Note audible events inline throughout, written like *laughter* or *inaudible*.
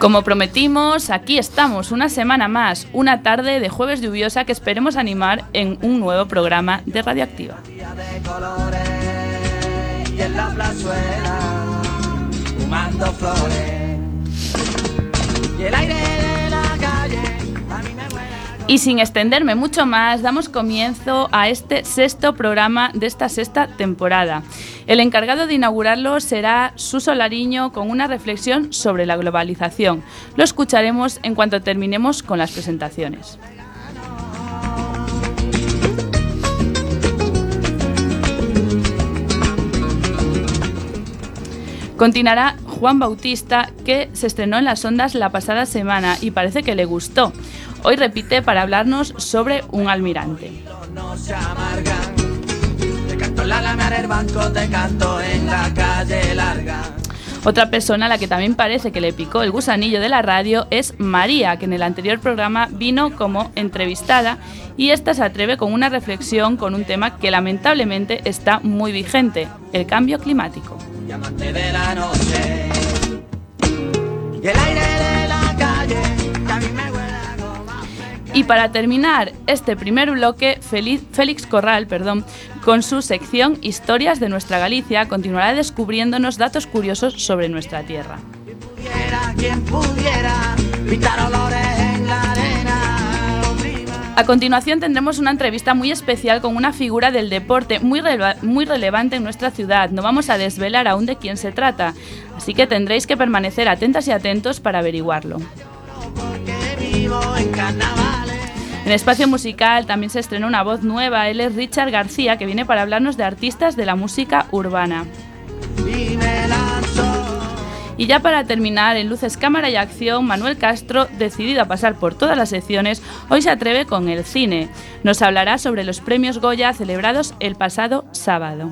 Como prometimos, aquí estamos una semana más, una tarde de jueves lluviosa que esperemos animar en un nuevo programa de Radioactiva. Y sin extenderme mucho más, damos comienzo a este sexto programa de esta sexta temporada. El encargado de inaugurarlo será Suso Lariño con una reflexión sobre la globalización. Lo escucharemos en cuanto terminemos con las presentaciones. Continuará Juan Bautista, que se estrenó en las ondas la pasada semana y parece que le gustó. Hoy repite para hablarnos sobre un almirante. Otra persona a la que también parece que le picó el gusanillo de la radio es María, que en el anterior programa vino como entrevistada y esta se atreve con una reflexión con un tema que lamentablemente está muy vigente, el cambio climático. Y para terminar este primer bloque, Félix Corral, perdón, con su sección Historias de nuestra Galicia, continuará descubriéndonos datos curiosos sobre nuestra tierra. A continuación tendremos una entrevista muy especial con una figura del deporte muy, muy relevante en nuestra ciudad. No vamos a desvelar aún de quién se trata, así que tendréis que permanecer atentas y atentos para averiguarlo. En espacio musical también se estrenó una voz nueva, él es Richard García, que viene para hablarnos de artistas de la música urbana. Y ya para terminar, en Luces, Cámara y Acción, Manuel Castro, decidido a pasar por todas las secciones, hoy se atreve con el cine. Nos hablará sobre los premios Goya celebrados el pasado sábado.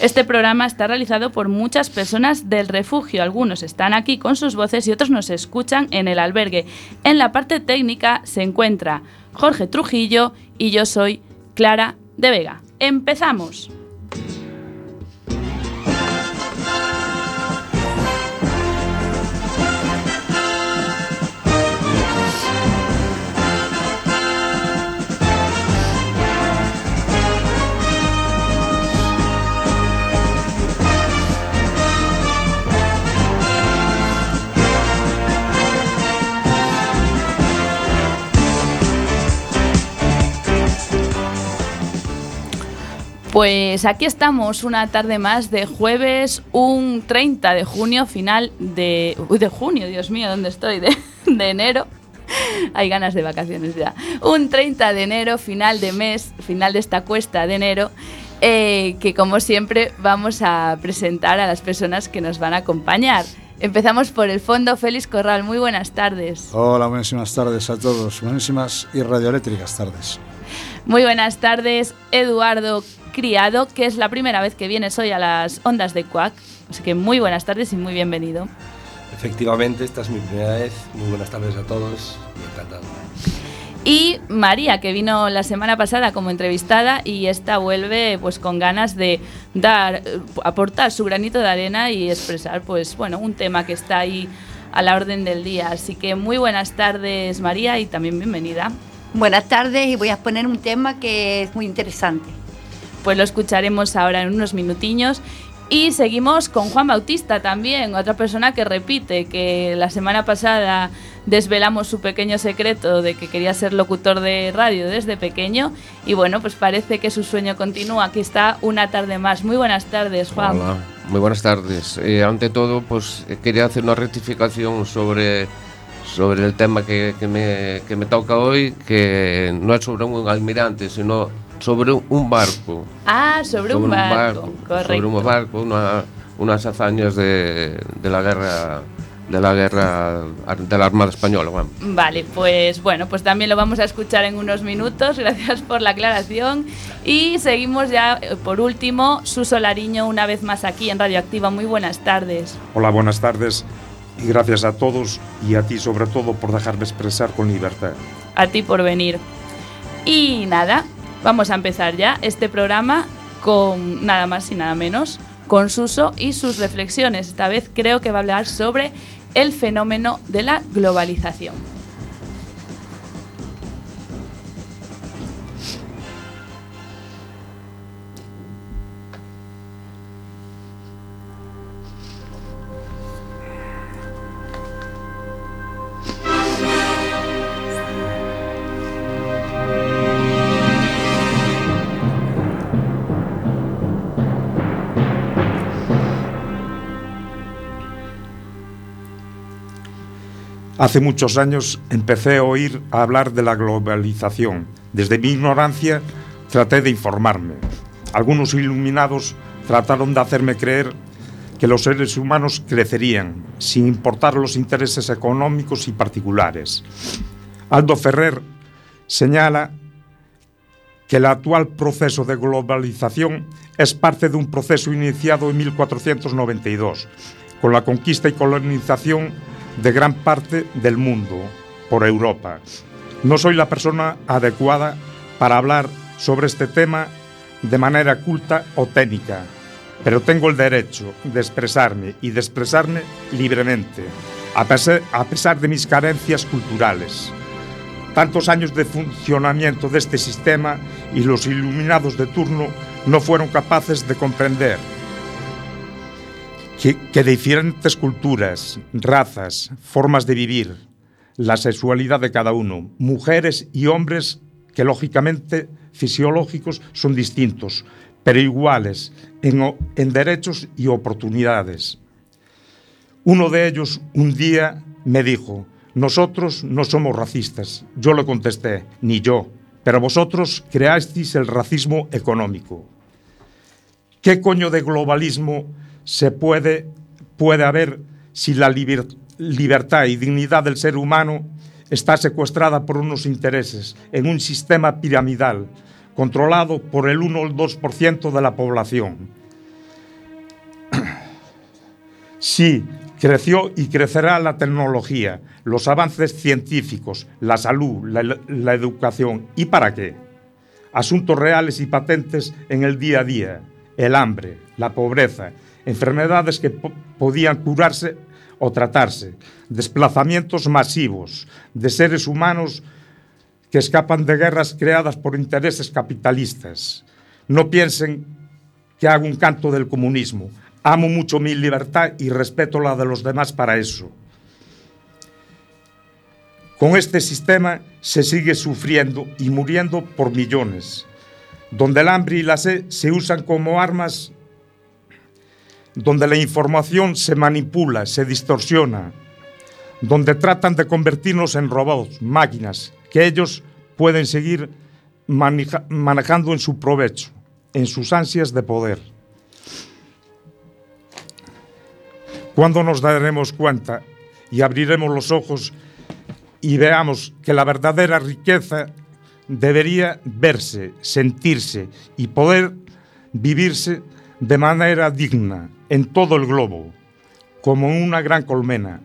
Este programa está realizado por muchas personas del refugio. Algunos están aquí con sus voces y otros nos escuchan en el albergue. En la parte técnica se encuentra Jorge Trujillo y yo soy Clara de Vega. ¡Empezamos! Pues aquí estamos una tarde más de jueves, un 30 de junio, final de... De junio, Dios mío, ¿dónde estoy? De, enero. Hay ganas de vacaciones ya. Un 30 de enero, final de mes, final de esta cuesta de enero, eh, que como siempre vamos a presentar a las personas que nos van a acompañar. Empezamos por el fondo, Félix Corral. Muy buenas tardes. Hola, buenísimas tardes a todos. Buenísimas y radioeléctricas tardes. Muy buenas tardes, Eduardo Criado, que es la primera vez que vienes hoy a las ondas de Quack. Así que muy buenas tardes y muy bienvenido. Efectivamente, esta es mi primera vez. Muy buenas tardes a todos y encantado. Y María, que vino la semana pasada como entrevistada y esta vuelve pues con ganas de dar, aportar su granito de arena y expresar pues bueno, un tema que está ahí a la orden del día. Así que muy buenas tardes María y también bienvenida. Buenas tardes y voy a exponer un tema que es muy interesante pues lo escucharemos ahora en unos minutiños. Y seguimos con Juan Bautista también, otra persona que repite, que la semana pasada desvelamos su pequeño secreto de que quería ser locutor de radio desde pequeño y bueno, pues parece que su sueño continúa. Aquí está una tarde más. Muy buenas tardes, Juan. Hola, muy buenas tardes. Eh, ante todo, pues quería hacer una rectificación sobre, sobre el tema que, me, que me toca hoy, que no es sobre un almirante, sino sobre un barco. Ah, sobre, un, barco, Sobre un barco, unas hazañas de, la guerra de la guerra de la Armada Española. Bueno. Vale, pues bueno, pues también lo vamos a escuchar en unos minutos. *laughs* Gracias por la aclaración. Y seguimos ya, eh, por último, Suso Lariño, una vez más aquí en Radioactiva. Muy buenas tardes. Hola, buenas tardes. Y gracias a todos y a ti sobre todo por dejarme expresar con libertad. A ti por venir. Y nada, vamos a empezar ya este programa con nada más y nada menos con Suso y sus reflexiones. Esta vez creo que va a hablar sobre el fenómeno de la globalización. Hace muchos años empecé a oír hablar de la globalización. Desde mi ignorancia traté de informarme. Algunos iluminados trataron de hacerme creer que los seres humanos crecerían, sin importar los intereses económicos y particulares. Aldo Ferrer señala que el actual proceso de globalización es parte de un proceso iniciado en 1492, con la conquista y colonización de gran parte del mundo por Europa. No soy la persona adecuada para hablar sobre este tema de manera culta o técnica, pero tengo el derecho de expresarme y de expresarme libremente, a pesar, a pesar de mis carencias culturales. Tantos años de funcionamiento de este sistema y los iluminados de turno no fueron capaces de comprender que, diferentes culturas, razas, formas de vivir, la sexualidad de cada uno, mujeres y hombres que lógicamente fisiológicos son distintos, pero iguales en, en, derechos y oportunidades. Uno de ellos un día me dijo, nosotros no somos racistas. Yo le contesté, ni yo, pero vosotros creasteis el racismo económico. ¿Qué coño de globalismo se puede, puede haber si la liber, libertad y dignidad del ser humano está secuestrada por unos intereses en un sistema piramidal controlado por el 1 o el 2% de la población. *clears throat* Sí, creció y crecerá la tecnología, los avances científicos, la salud, la, la, educación. ¿Y para qué? Asuntos reales y patentes en el día a día, el hambre, la pobreza, enfermedades que podían curarse o tratarse, desplazamientos masivos de seres humanos que escapan de guerras creadas por intereses capitalistas. No piensen que hago un canto del comunismo. Amo mucho mi libertad y respeto la de los demás para eso. Con este sistema se sigue sufriendo y muriendo por millones, donde el hambre y la sed se usan como armas donde la información se manipula, se distorsiona, donde tratan de convertirnos en robots, máquinas, que ellos pueden seguir maneja manejando en su provecho, en sus ansias de poder. ¿Cuándo nos daremos cuenta y abriremos los ojos y veamos que la verdadera riqueza debería verse, sentirse y poder vivirse de manera digna en todo el globo, como una gran colmena.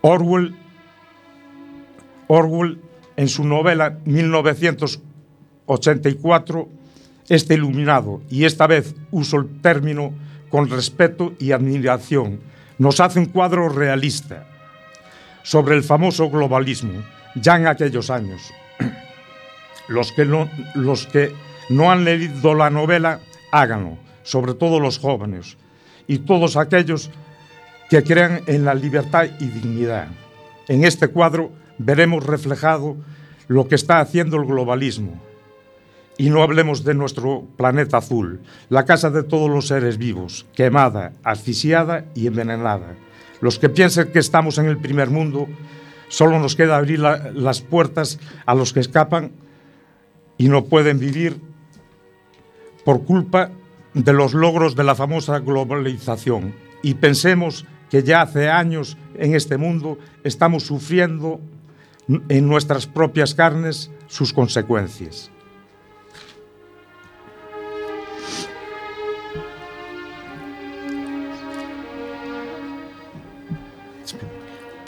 Orwell, Orwell en su novela 1984, este iluminado, y esta vez uso el término con respeto y admiración, nos hace un cuadro realista sobre el famoso globalismo, ya en aquellos años. *clears throat* Los que no, los que no han leído la novela háganlo, sobre todo los jóvenes y todos aquellos que crean en la libertad y dignidad. En este cuadro veremos reflejado lo que está haciendo el globalismo. Y no hablemos de nuestro planeta azul, la casa de todos los seres vivos, quemada, asfixiada y envenenada. Los que piensen que estamos en el primer mundo, solo nos queda abrir la, las puertas a los que escapan y no pueden vivir por culpa de los logros de la famosa globalización. y pensemos que ya hace años en este mundo estamos sufriendo en nuestras propias carnes sus consecuencias.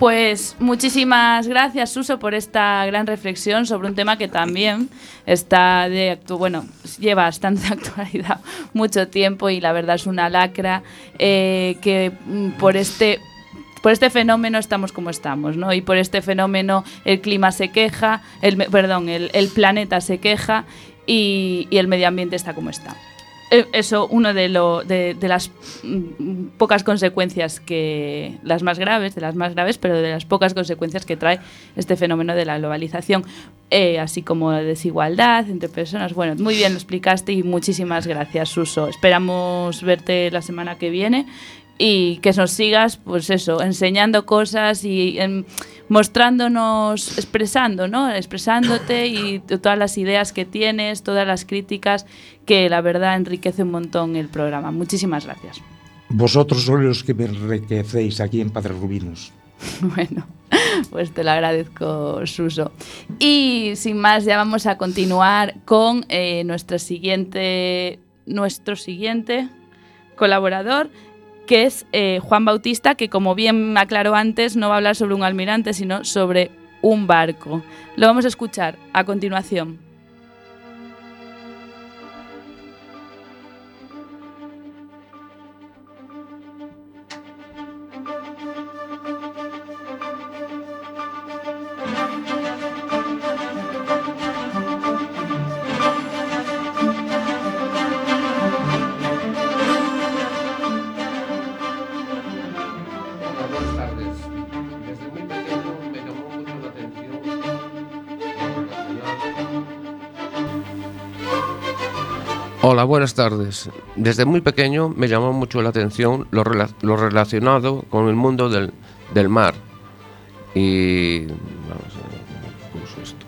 Pues muchísimas gracias, Suso, por esta gran reflexión sobre un tema que también está de bueno, lleva bastante *laughs* actualidad mucho tiempo y la verdad es una lacra eh, que mm, por este por este fenómeno estamos como estamos, ¿no? Y por este fenómeno el clima se queja, el, perdón, el, planeta se queja y el medio ambiente está como está. Eh, eso, una de, lo, de, de, las mm, pocas consecuencias que, las más graves, de las más graves, pero de las pocas consecuencias que trae este fenómeno de la globalización, eh, así como la desigualdad entre personas. Bueno, muy bien lo explicaste y muchísimas gracias, Suso. Esperamos verte la semana que viene y que nos sigas, pues eso, enseñando cosas y en, mostrándonos, expresando, ¿no? Expresándote y todas las ideas que tienes, todas las críticas, que la verdad enriquece un montón el programa. Muchísimas gracias. Vosotros sois los que me enriquecéis aquí en Padre Rubinos. *laughs* Bueno, pues te lo agradezco, Suso. Y sin más, ya vamos a continuar con eh, nuestro siguiente, nuestro siguiente colaborador, que es eh, Juan Bautista, que como bien aclaró antes, no va a hablar sobre un almirante, sino sobre un barco. Lo vamos a escuchar a continuación. Hola, buenas tardes. Desde muy pequeño me llamó mucho la atención lo, rela lo relacionado con el mundo del, mar. Y... Vamos a ver cómo puso esto.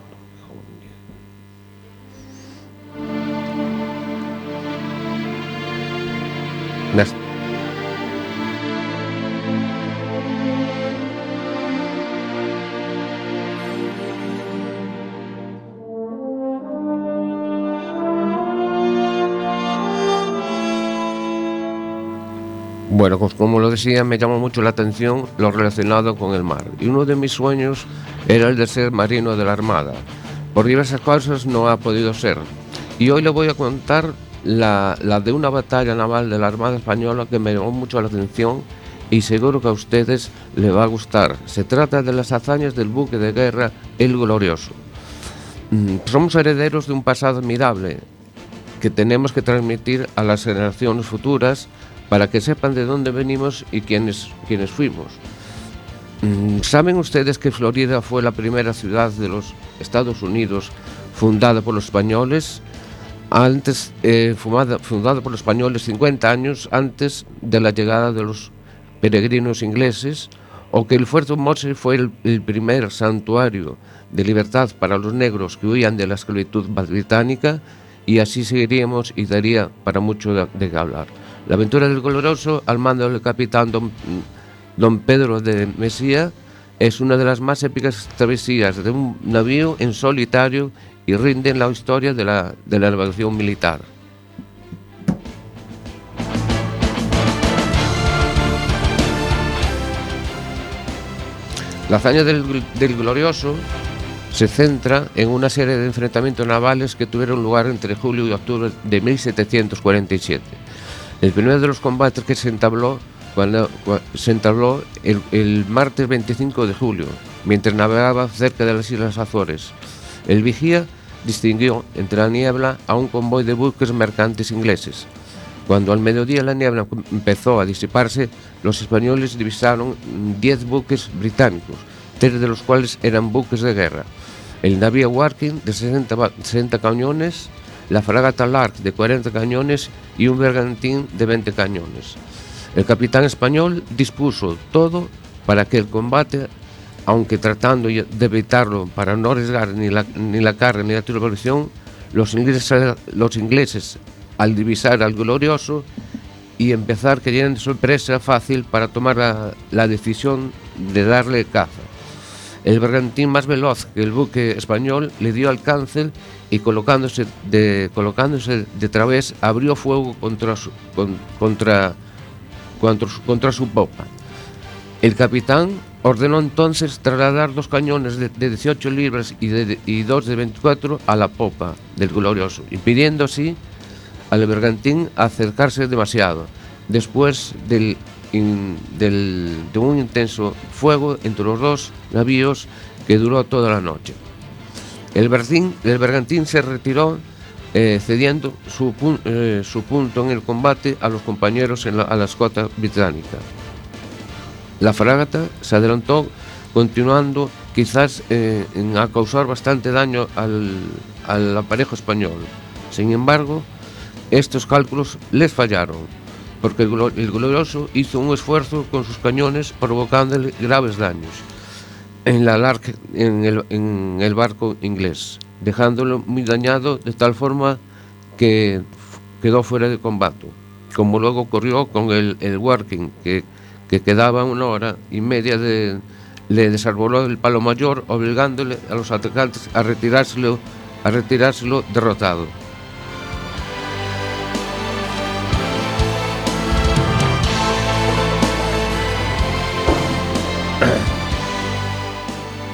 Bueno, pues como lo decía, me llamó mucho la atención lo relacionado con el mar. Y uno de mis sueños era el de ser marino de la Armada. Por diversas causas no ha podido ser. Y hoy le voy a contar la, la de una batalla naval de la Armada Española que me llamó mucho la atención y seguro que a ustedes le va a gustar. Se trata de las hazañas del buque de guerra El Glorioso. Mm, Somos herederos de un pasado admirable que tenemos que transmitir a las generaciones futuras para que sepan de dónde venimos y quiénes, quiénes fuimos. Mm, ¿Saben ustedes que Florida fue la primera ciudad de los Estados Unidos fundada por los españoles? Antes, eh, fundada, por los españoles 50 años antes de la llegada de los peregrinos ingleses, o que el Fuerte Mose fue el, el primer santuario de libertad para los negros que huían de la esclavitud británica, y así seguiríamos y daría para mucho de, de hablar. La aventura del Glorioso, al mando del capitán don, Pedro de Mesía, es una de las más épicas travesías de un navío en solitario y rinde en la historia de la, de navegación militar. La hazaña del, del Glorioso se centra en una serie de enfrentamientos navales que tuvieron lugar entre julio y octubre de 1747. El primero de los combates que se entabló, cuando, se entabló el, el, martes 25 de julio, mientras navegaba cerca de las Islas Azores. El vigía distinguió entre la niebla a un convoy de buques mercantes ingleses. Cuando al mediodía la niebla empezó a disiparse, los españoles divisaron 10 buques británicos, tres de los cuales eran buques de guerra. El navío Warking de 60, 60 cañones, la fragata Lark de 40 cañones y un bergantín de 20 cañones. El capitán español dispuso todo para que el combate, aunque tratando de evitarlo para no arriesgar ni la, ni la carga ni la tripulación, los ingleses, los ingleses, al divisar al glorioso, y empezar que llenen de sorpresa fácil para tomar la, la decisión de darle caza. El bergantín más veloz que el buque español le dio alcance y colocándose de, colocándose de través abrió fuego contra su, con- contra, contra, su- contra su popa. El capitán ordenó entonces trasladar dos cañones de, de 18 libras y, de- y dos de 24 a la popa del glorioso, impidiendo así al bergantín acercarse demasiado, después del, del- de un intenso fuego entre los dos navíos que duró toda la noche. El, bergantín, se retiró eh, cediendo eh, su punto en el combate a los compañeros en la, a la escota británica. La fragata se adelantó continuando quizás eh, a causar bastante daño al, al aparejo español. Sin embargo, estos cálculos les fallaron, porque el glorioso hizo un esfuerzo con sus cañones provocándole graves daños en, la en, el, en el barco inglés, dejándolo muy dañado de tal forma que quedó fuera de combate, como luego ocurrió con el, el Working, que, que quedaba una hora y media. Le desarboló el palo mayor, obligándole a los atacantes a retirárselo, a retirárselo derrotado.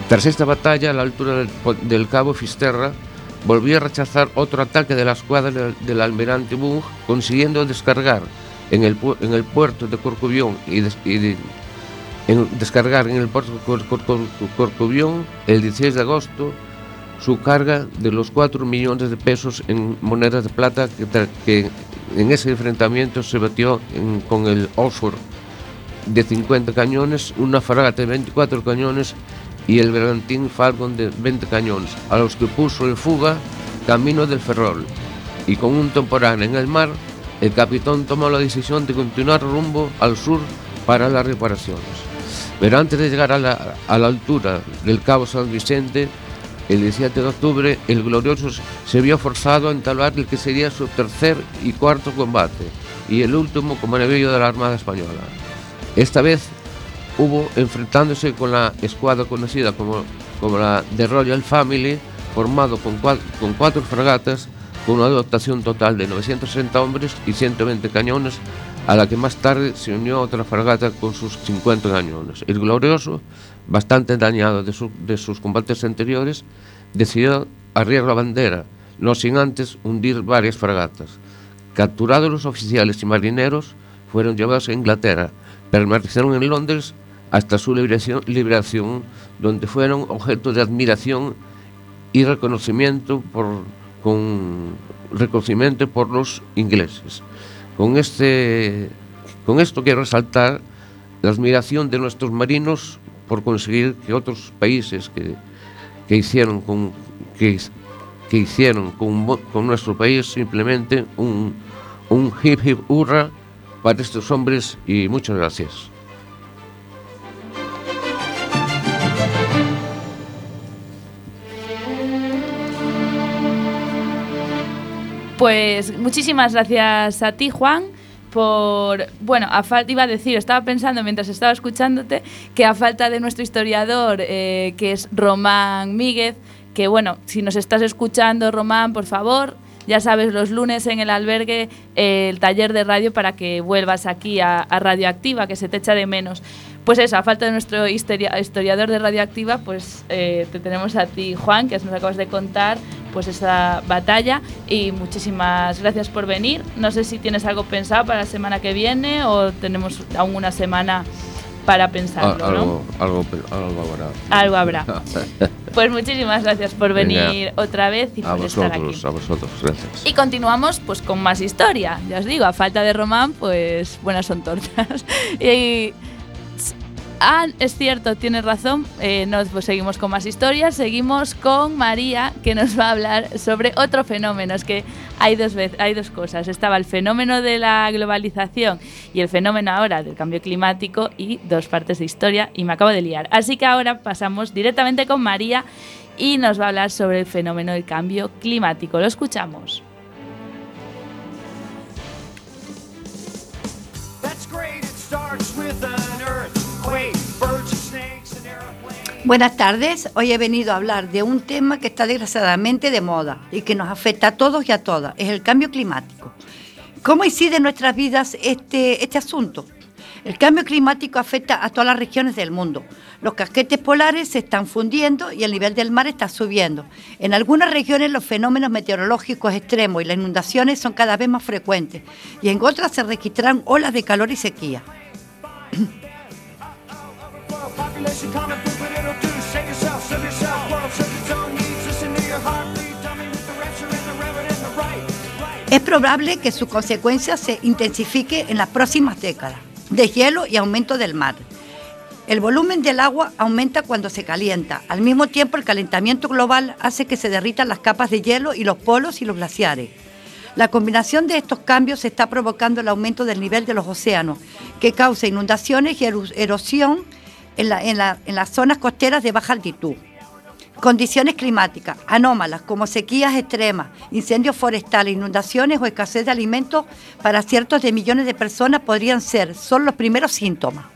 Tras esta batalla, a la altura del, cabo Fisterra, volvió a rechazar otro ataque de la escuadra del, almirante Bunge, consiguiendo descargar en el, puerto de Corcubión y, en- descargar en el puerto de el 16 de agosto su carga de los 4 millones de pesos en monedas de plata que, en ese enfrentamiento se batió con el Oxford de 50 cañones, una fragata de 24 cañones y el bergantín Falcon de 20 cañones, a los que puso en fuga camino del Ferrol. Y con un temporal en el mar, el capitán tomó la decisión de continuar rumbo al sur para las reparaciones. Pero antes de llegar a la, a la altura del Cabo San Vicente, el 17 de octubre, el Glorioso se vio forzado a entablar el que sería su tercer y cuarto combate, y el último como navío de la Armada Española. Esta vez hubo enfrentándose con la escuadra conocida como, como la The Royal Family, formado con, cua- con cuatro fragatas, con una dotación total de 960 hombres y 120 cañones, a la que más tarde se unió otra fragata con sus 50 cañones. El Glorioso, bastante dañado de, su- de sus combates anteriores, decidió arriar la bandera, no sin antes hundir varias fragatas. Capturados los oficiales y marineros, fueron llevados a Inglaterra, permanecieron en Londres hasta su liberación, liberación, donde fueron objeto de admiración y reconocimiento por, con reconocimiento por los ingleses. Con, este, con esto quiero resaltar la admiración de nuestros marinos por conseguir que otros países que, que hicieron con que, que hicieron con, con nuestro país simplemente un, un hip hip hurra para estos hombres y muchas gracias. Pues muchísimas gracias a ti, Juan, por, bueno, a falta, iba a decir, estaba pensando mientras estaba escuchándote, que a falta de nuestro historiador, eh, que es Román Míguez, que bueno, si nos estás escuchando, Román, por favor, ya sabes, los lunes en el albergue, eh, el taller de radio para que vuelvas aquí a, a Radioactiva, que se te echa de menos. Pues eso, a falta de nuestro historia- historiador de Radioactiva, pues eh, te tenemos a ti, Juan, que nos acabas de contar pues esa batalla y muchísimas gracias por venir. No sé si tienes algo pensado para la semana que viene o tenemos aún una semana para pensarlo, Al- ¿no? algo, habrá. Algo habrá. *laughs* Pues muchísimas gracias por Venga. venir otra vez y A por estar aquí. vosotros, a vosotros, gracias. Y continuamos pues con más historia. Ya os digo, a falta de Román, pues buenas son tortas. *laughs* y ah, es cierto, tienes razón. Eh, nos pues, seguimos con más historias. Seguimos con María, que nos va a hablar sobre otro fenómeno. Es que hay dos, hay dos cosas. Estaba el fenómeno de la globalización y el fenómeno ahora del cambio climático y dos partes de historia y me acabo de liar. Así que ahora pasamos directamente con María y nos va a hablar sobre el fenómeno del cambio climático. Lo escuchamos. Buenas tardes, hoy he venido a hablar de un tema que está desgraciadamente de moda y que nos afecta a todos y a todas, es el cambio climático. ¿Cómo incide en nuestras vidas este, este asunto? El cambio climático afecta a todas las regiones del mundo. Los casquetes polares se están fundiendo y el nivel del mar está subiendo. En algunas regiones los fenómenos meteorológicos extremos y las inundaciones son cada vez más frecuentes y en otras se registran olas de calor y sequía. Es probable que su consecuencia se intensifique en las próximas décadas, de hielo y aumento del mar. El volumen del agua aumenta cuando se calienta. Al mismo tiempo, el calentamiento global hace que se derritan las capas de hielo y los polos y los glaciares. La combinación de estos cambios está provocando el aumento del nivel de los océanos, que causa inundaciones y erosión en, las zonas costeras de baja altitud. Condiciones climáticas anómalas como sequías extremas, incendios forestales, inundaciones o escasez de alimentos para ciertos de millones de personas podrían ser solo los primeros síntomas.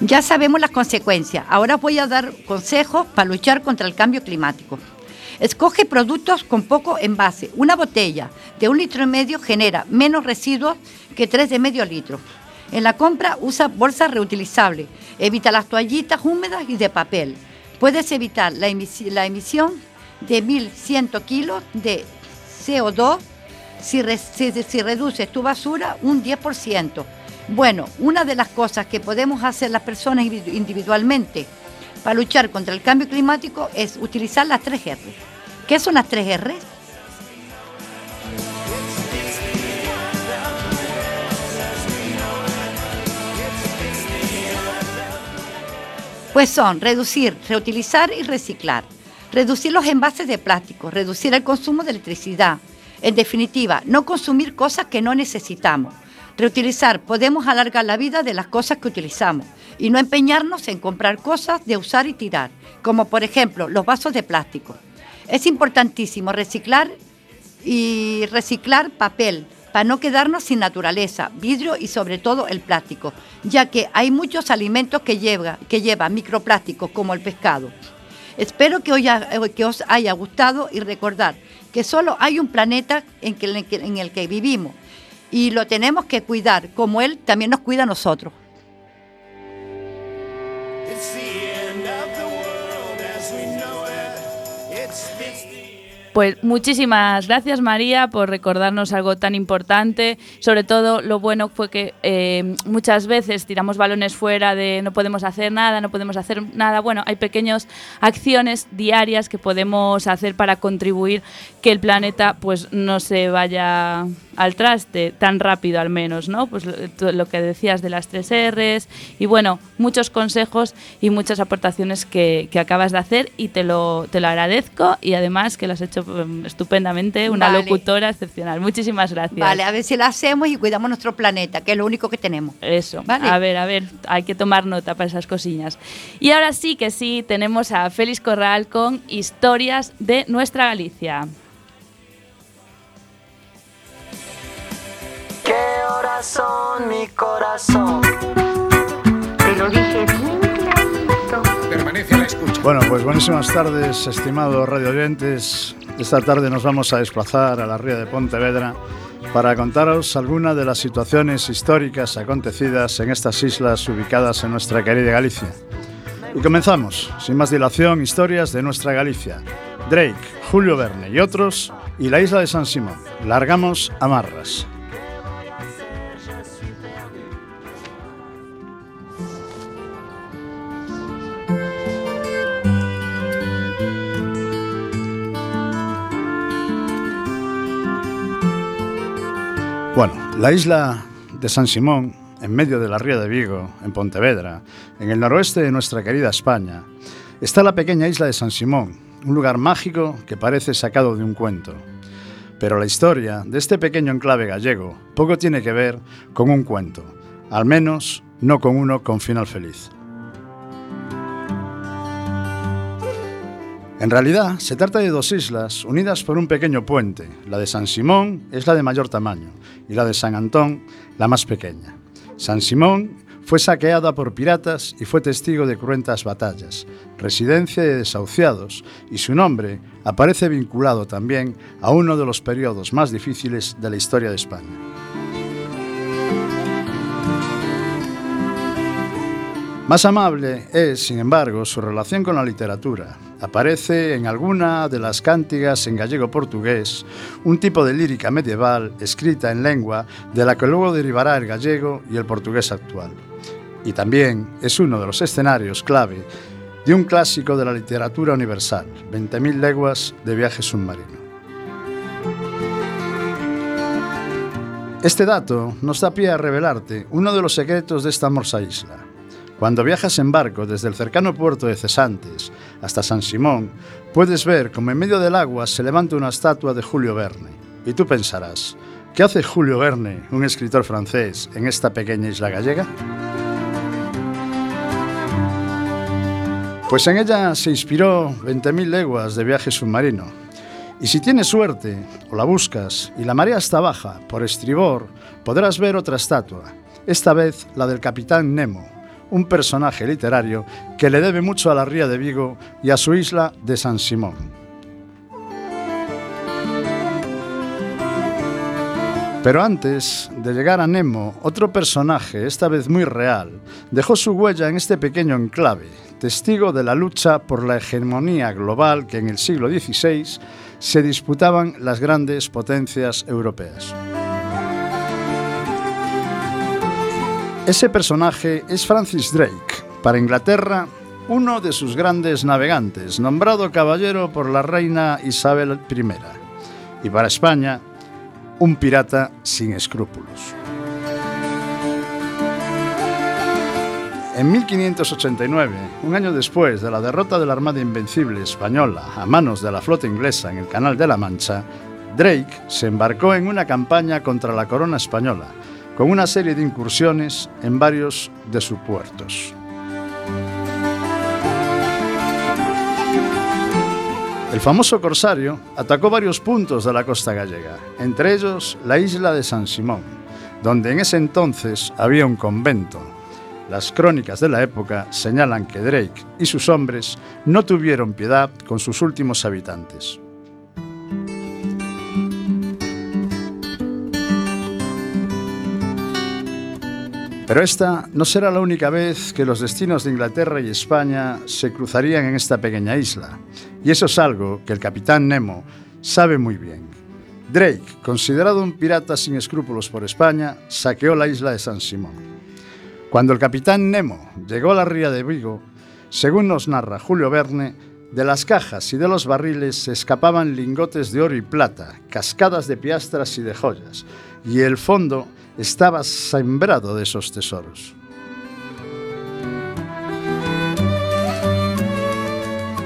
Ya sabemos las consecuencias. Ahora voy a dar consejos para luchar contra el cambio climático. Escoge productos con poco envase. Una botella de un litro y medio genera menos residuos que tres de medio litro. En la compra usa bolsas reutilizables. Evita las toallitas húmedas y de papel. Puedes evitar la, emisión de 1.100 kilos de CO2 si, si reduces tu basura un 10%. Bueno, una de las cosas que podemos hacer las personas individualmente para luchar contra el cambio climático es utilizar las 3 R. ¿Qué son las 3 R? Pues son reducir, reutilizar y reciclar. Reducir los envases de plástico, reducir el consumo de electricidad. En definitiva, no consumir cosas que no necesitamos. Reutilizar, podemos alargar la vida de las cosas que utilizamos y no empeñarnos en comprar cosas de usar y tirar, como por ejemplo los vasos de plástico. Es importantísimo reciclar y reciclar papel para no quedarnos sin naturaleza, vidrio y sobre todo el plástico, ya que hay muchos alimentos que, lleva, que llevan microplásticos como el pescado. Espero que, que, os haya gustado y recordar que solo hay un planeta en, en el que vivimos y lo tenemos que cuidar como Él también nos cuida a nosotros. Pues muchísimas gracias María por recordarnos algo tan importante. Sobre todo lo bueno fue que eh, muchas veces tiramos balones fuera de no podemos hacer nada, no podemos hacer nada. Bueno, hay pequeñas acciones diarias que podemos hacer para contribuir que el planeta pues no se vaya al traste tan rápido al menos, ¿no? Pues lo, que decías de las tres R's y bueno, muchos consejos y muchas aportaciones que, acabas de hacer y te lo, te lo agradezco y además que lo has hecho mm, estupendamente, una locutora excepcional. Muchísimas gracias. Vale, a ver si lo hacemos y cuidamos nuestro planeta, que es lo único que tenemos. Eso, a ver, a ver, hay que tomar nota para esas cosillas. Y ahora sí que sí, tenemos a Félix Corral con historias de nuestra Galicia. Horas son mi corazón? Te lo dije Permanece a la escucha. Bueno, pues buenísimas tardes, estimados radio oyentes. Esta tarde nos vamos a desplazar a la ría de Pontevedra para contaros algunas de las situaciones históricas acontecidas en estas islas ubicadas en nuestra querida Galicia. Y comenzamos, sin más dilación, historias de nuestra Galicia. Drake, Julio Verne y otros, y la isla de San Simón. Largamos a Bueno, la isla de San Simón, en medio de la ría de Vigo, en Pontevedra, en el noroeste de nuestra querida España, está la pequeña isla de San Simón, un lugar mágico que parece sacado de un cuento. Pero la historia de este pequeño enclave gallego poco tiene que ver con un cuento, al menos no con uno con final feliz. En realidad, se trata de dos islas unidas por un pequeño puente. La de San Simón es la de mayor tamaño y la de San Antón la más pequeña. San Simón fue saqueada por piratas y fue testigo de cruentas batallas, residencia de desahuciados, y su nombre aparece vinculado también a uno de los periodos más difíciles de la historia de España. Más amable es, sin embargo, su relación con la literatura. Aparece en alguna de las cántigas en gallego-portugués, un tipo de lírica medieval escrita en lengua de la que luego derivará el gallego y el portugués actual. Y también es uno de los escenarios clave de un clásico de la literatura universal, 20.000 leguas de viaje submarino. Este dato nos da pie a revelarte uno de los secretos de esta morsa isla. Cuando viajas en barco desde el cercano puerto de Cesantes hasta San Simón, puedes ver como en medio del agua se levanta una estatua de Julio Verne. Y tú pensarás, ¿qué hace Julio Verne, un escritor francés, en esta pequeña isla gallega? Pues en ella se inspiró 20.000 leguas de viaje submarino. Y si tienes suerte o la buscas y la marea está baja por estribor, podrás ver otra estatua, esta vez la del capitán Nemo, un personaje literario que le debe mucho a la ría de Vigo y a su isla de San Simón. Pero antes de llegar a Nemo, otro personaje, esta vez muy real, dejó su huella en este pequeño enclave, testigo de la lucha por la hegemonía global que en el siglo XVI se disputaban las grandes potencias europeas. Ese personaje es Francis Drake, para Inglaterra uno de sus grandes navegantes, nombrado caballero por la reina Isabel I, y para España un pirata sin escrúpulos. En 1589, un año después de la derrota de la Armada Invencible española a manos de la flota inglesa en el Canal de la Mancha, Drake se embarcó en una campaña contra la corona española, con una serie de incursiones en varios de sus puertos. El famoso corsario atacó varios puntos de la costa gallega, entre ellos la isla de San Simón, donde en ese entonces había un convento. Las crónicas de la época señalan que Drake y sus hombres no tuvieron piedad con sus últimos habitantes. Pero esta no será la única vez que los destinos de Inglaterra y España se cruzarían en esta pequeña isla. Y eso es algo que el capitán Nemo sabe muy bien. Drake, considerado un pirata sin escrúpulos por España, saqueó la isla de San Simón. Cuando el capitán Nemo llegó a la ría de Vigo, según nos narra Julio Verne, de las cajas y de los barriles se escapaban lingotes de oro y plata, cascadas de piastras y de joyas, y el fondo estaba sembrado de esos tesoros.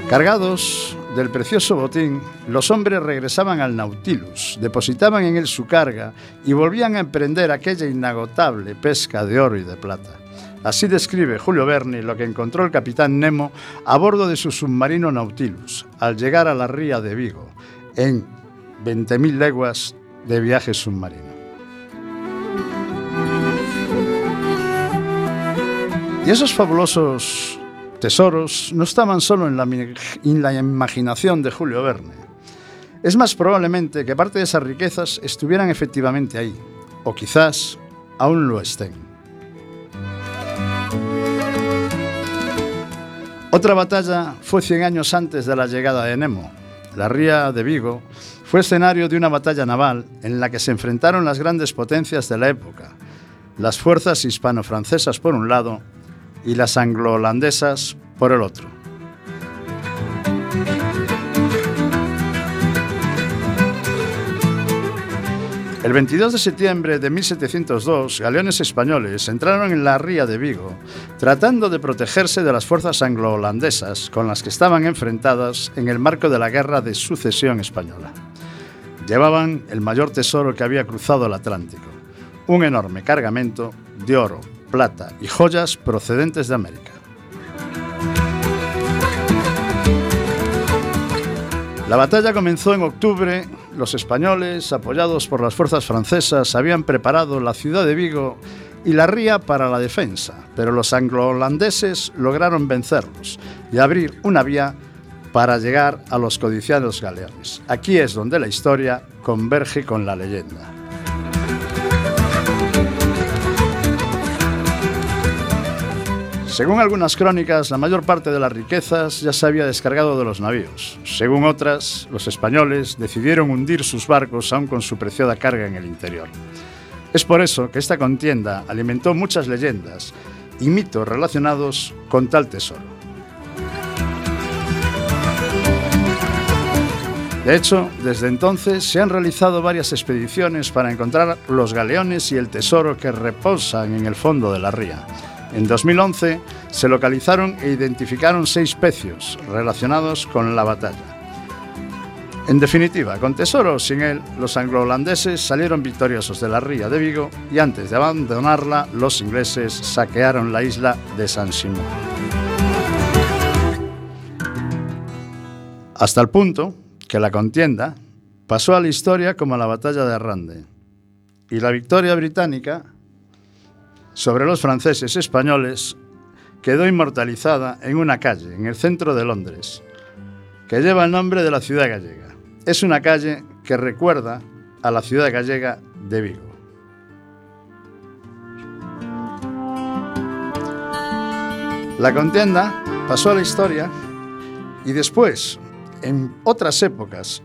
Cargados del precioso botín, los hombres regresaban al Nautilus, depositaban en él su carga y volvían a emprender aquella inagotable pesca de oro y de plata. Así describe Julio Berni lo que encontró el capitán Nemo a bordo de su submarino Nautilus al llegar a la ría de Vigo, en 20.000 leguas de viaje submarino. Y esos fabulosos tesoros no estaban solo en la, imaginación de Julio Verne. Es más probablemente que parte de esas riquezas estuvieran efectivamente ahí, o quizás aún lo estén. Otra batalla fue 100 años antes de la llegada de Nemo. La ría de Vigo fue escenario de una batalla naval en la que se enfrentaron las grandes potencias de la época, las fuerzas hispano-francesas por un lado y las anglo-holandesas por el otro. El 22 de septiembre de 1702, galeones españoles entraron en la ría de Vigo, tratando de protegerse de las fuerzas anglo-holandesas con las que estaban enfrentadas en el marco de la Guerra de Sucesión Española. Llevaban el mayor tesoro que había cruzado el Atlántico, un enorme cargamento de oro, plata y joyas procedentes de América. La batalla comenzó en octubre. Los españoles, apoyados por las fuerzas francesas, habían preparado la ciudad de Vigo y la ría para la defensa, pero los anglo-holandeses lograron vencerlos y abrir una vía para llegar a los codiciados galeones. Aquí es donde la historia converge con la leyenda. Según algunas crónicas, la mayor parte de las riquezas ya se había descargado de los navíos. Según otras, los españoles decidieron hundir sus barcos aún con su preciada carga en el interior. Es por eso que esta contienda alimentó muchas leyendas y mitos relacionados con tal tesoro. De hecho, desde entonces se han realizado varias expediciones para encontrar los galeones y el tesoro que reposan en el fondo de la ría. En 2011 se localizaron e identificaron seis pecios relacionados con la batalla. En definitiva, con tesoro o sin él, los anglo-holandeses salieron victoriosos de la ría de Vigo y antes de abandonarla, los ingleses saquearon la isla de San Simón. Hasta el punto que la contienda pasó a la historia como la batalla de Rande. Y la victoria británica sobre los franceses españoles quedó inmortalizada en una calle en el centro de Londres, que lleva el nombre de la ciudad gallega. Es una calle que recuerda a la ciudad gallega de Vigo. La contienda pasó a la historia y después, en otras épocas,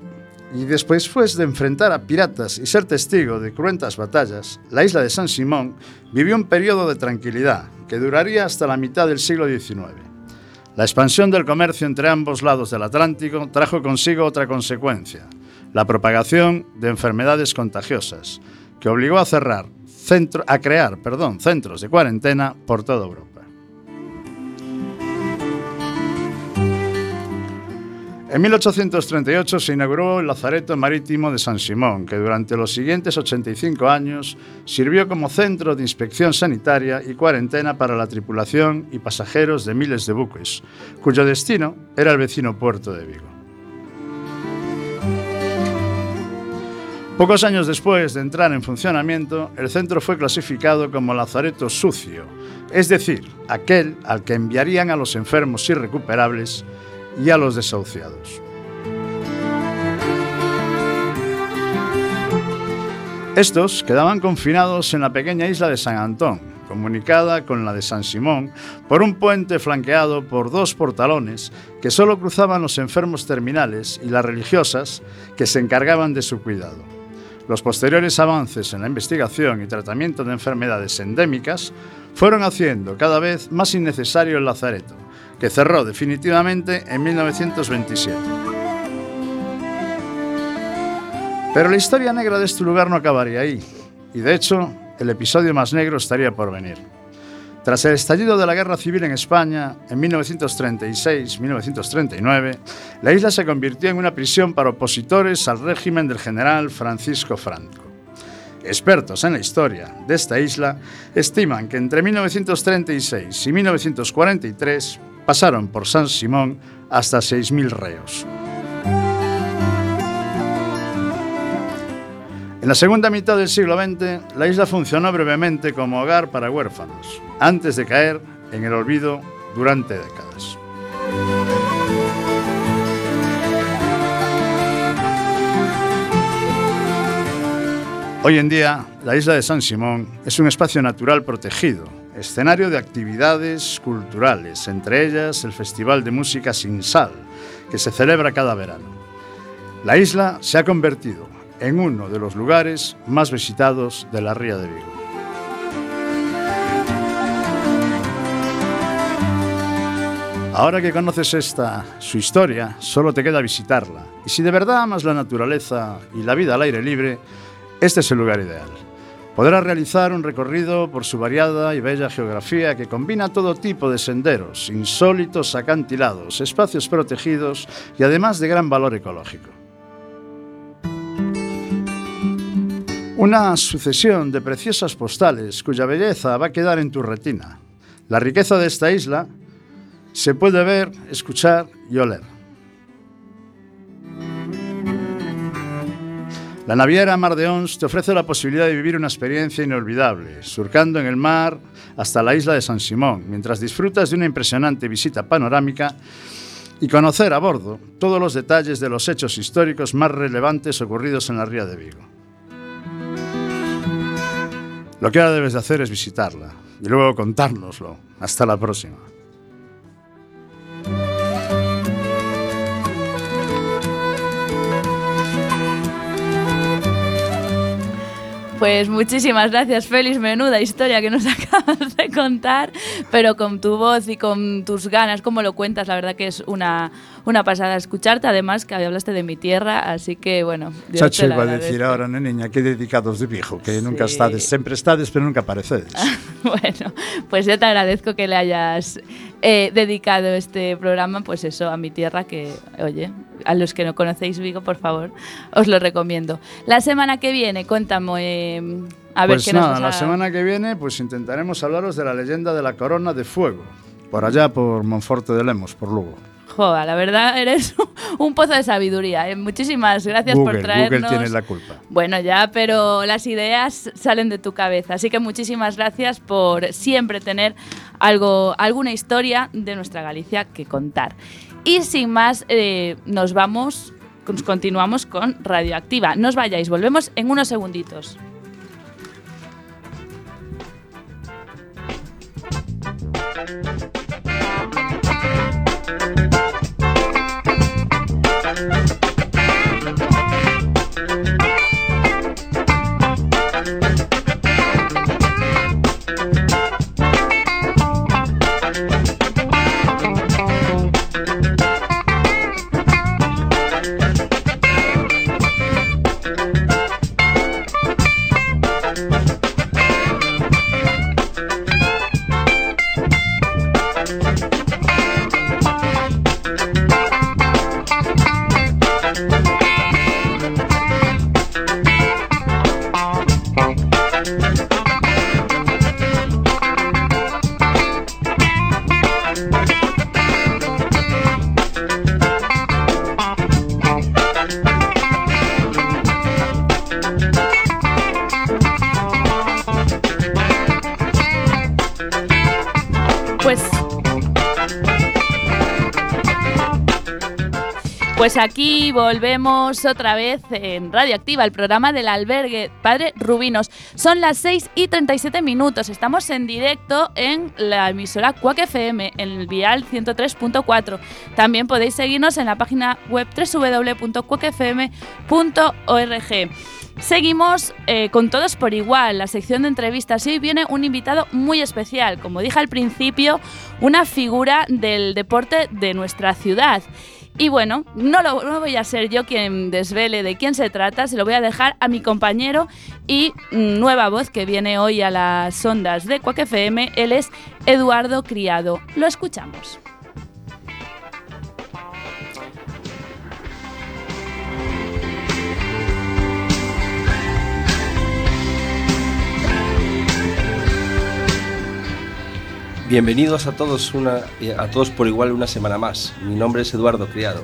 y después de enfrentar a piratas y ser testigo de cruentas batallas, la isla de San Simón vivió un periodo de tranquilidad que duraría hasta la mitad del siglo XIX. La expansión del comercio entre ambos lados del Atlántico trajo consigo otra consecuencia, la propagación de enfermedades contagiosas, que obligó a cerrar a crear, perdón, centros de cuarentena por toda Europa. En 1838 se inauguró el Lazareto Marítimo de San Simón, que durante los siguientes 85 años sirvió como centro de inspección sanitaria y cuarentena para la tripulación y pasajeros de miles de buques, cuyo destino era el vecino puerto de Vigo. Pocos años después de entrar en funcionamiento, el centro fue clasificado como Lazareto Sucio, es decir, aquel al que enviarían a los enfermos irrecuperables y a los desahuciados. Estos quedaban confinados en la pequeña isla de San Antón, comunicada con la de San Simón por un puente flanqueado por dos portalones que solo cruzaban los enfermos terminales y las religiosas que se encargaban de su cuidado. Los posteriores avances en la investigación y tratamiento de enfermedades endémicas fueron haciendo cada vez más innecesario el lazareto, que cerró definitivamente en 1927. Pero la historia negra de este lugar no acabaría ahí, y de hecho el episodio más negro estaría por venir. Tras el estallido de la guerra civil en España en 1936-1939, la isla se convirtió en una prisión para opositores al régimen del general Francisco Franco. Expertos en la historia de esta isla estiman que entre 1936 y 1943 pasaron por San Simón hasta 6.000 reos. En la segunda mitad del siglo XX, la isla funcionó brevemente como hogar para huérfanos, antes de caer en el olvido durante décadas. Hoy en día, la isla de San Simón es un espacio natural protegido, escenario de actividades culturales, entre ellas el Festival de Música Sin Sal, que se celebra cada verano. La isla se ha convertido en uno de los lugares más visitados de la Ría de Vigo. Ahora que conoces esta, su historia, solo te queda visitarla. Y si de verdad amas la naturaleza y la vida al aire libre, este es el lugar ideal. Podrás realizar un recorrido por su variada y bella geografía que combina todo tipo de senderos, insólitos acantilados, espacios protegidos y además de gran valor ecológico. Una sucesión de preciosas postales cuya belleza va a quedar en tu retina. La riqueza de esta isla se puede ver, escuchar y oler. La naviera Mar de Ons te ofrece la posibilidad de vivir una experiencia inolvidable, surcando en el mar hasta la isla de San Simón, mientras disfrutas de una impresionante visita panorámica y conocer a bordo todos los detalles de los hechos históricos más relevantes ocurridos en la ría de Vigo. Lo que ahora debes de hacer es visitarla y luego contárnoslo. Hasta la próxima. Pues muchísimas gracias, Félix. Menuda historia que nos *laughs* acabas de contar, pero con tu voz y con tus ganas, como lo cuentas, la verdad que es una, una pasada escucharte. Además, que hablaste de mi tierra, así que bueno. Dios Xa te va a decir ahora, neniña, que dedicados de viejo, que nunca Sí. estades, sempre estades, pero nunca aparecedes. *laughs* Bueno, pues yo te agradezco que le hayas eh, dedicado este programa, pues eso, a mi tierra, que, oye, a los que no conocéis Vigo, por favor, os lo recomiendo. La semana que viene, cuéntame, eh, a ver pues qué nada, nos la a... semana que viene pues intentaremos hablaros de la leyenda de la corona de fuego, por allá por Monforte de Lemos, por Lugo. Joder, la verdad *laughs* eres un pozo de sabiduría. ¿eh? Muchísimas gracias Google, por traernos. Google tiene la culpa. Bueno, ya, pero las ideas salen de tu cabeza. Así que muchísimas gracias por siempre tener algo, alguna historia de nuestra Galicia que contar. Y sin más, eh, nos vamos, nos continuamos con Radioactiva. No os vayáis, volvemos en unos segunditos. Pues. Pues aquí volvemos otra vez en Radioactiva, el programa del albergue Padre Rubinos. Son las 6 y 37 minutos. Estamos en directo en la emisora Quack FM, en el Vial 103.4. También podéis seguirnos en la página web www.quackfm.org. Seguimos eh, con todos por igual, la sección de entrevistas. Y hoy viene un invitado muy especial, como dije al principio, una figura del deporte de nuestra ciudad. Y bueno, no, lo, no voy a ser yo quien desvele de quién se trata, se lo voy a dejar a mi compañero y mm, nueva voz que viene hoy a las ondas de Quack FM. Él es Eduardo Criado. Lo escuchamos. Bienvenidos a todos, eh, a todos por igual una semana más. Mi nombre es Eduardo Criado.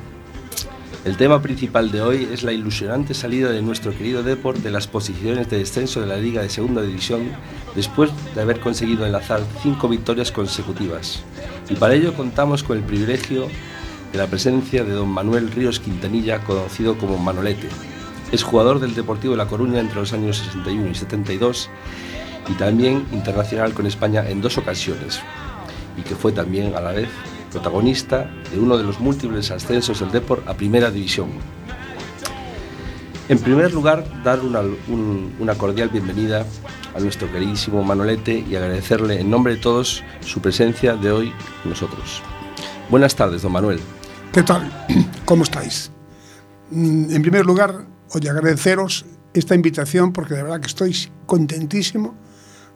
El tema principal de hoy es la ilusionante salida de nuestro querido Deport de las posiciones de descenso de la Liga de Segunda División después de haber conseguido enlazar cinco victorias consecutivas. Y para ello contamos con el privilegio de la presencia de don Manuel Ríos Quintanilla, conocido como Manolete. Es jugador del Deportivo de La Coruña entre los años 61 y 72 y también internacional con España en dos ocasiones, y que fue también a la vez protagonista de uno de los múltiples ascensos del Deport a Primera División. En primer lugar, dar una, un- una cordial bienvenida a nuestro queridísimo Manolete y agradecerle en nombre de todos su presencia de hoy con nosotros. Buenas tardes, don Manuel. ¿Qué tal? *clears throat* ¿Cómo estáis? Mm, En primer lugar, oye, agradeceros esta invitación porque de verdad que estoy contentísimo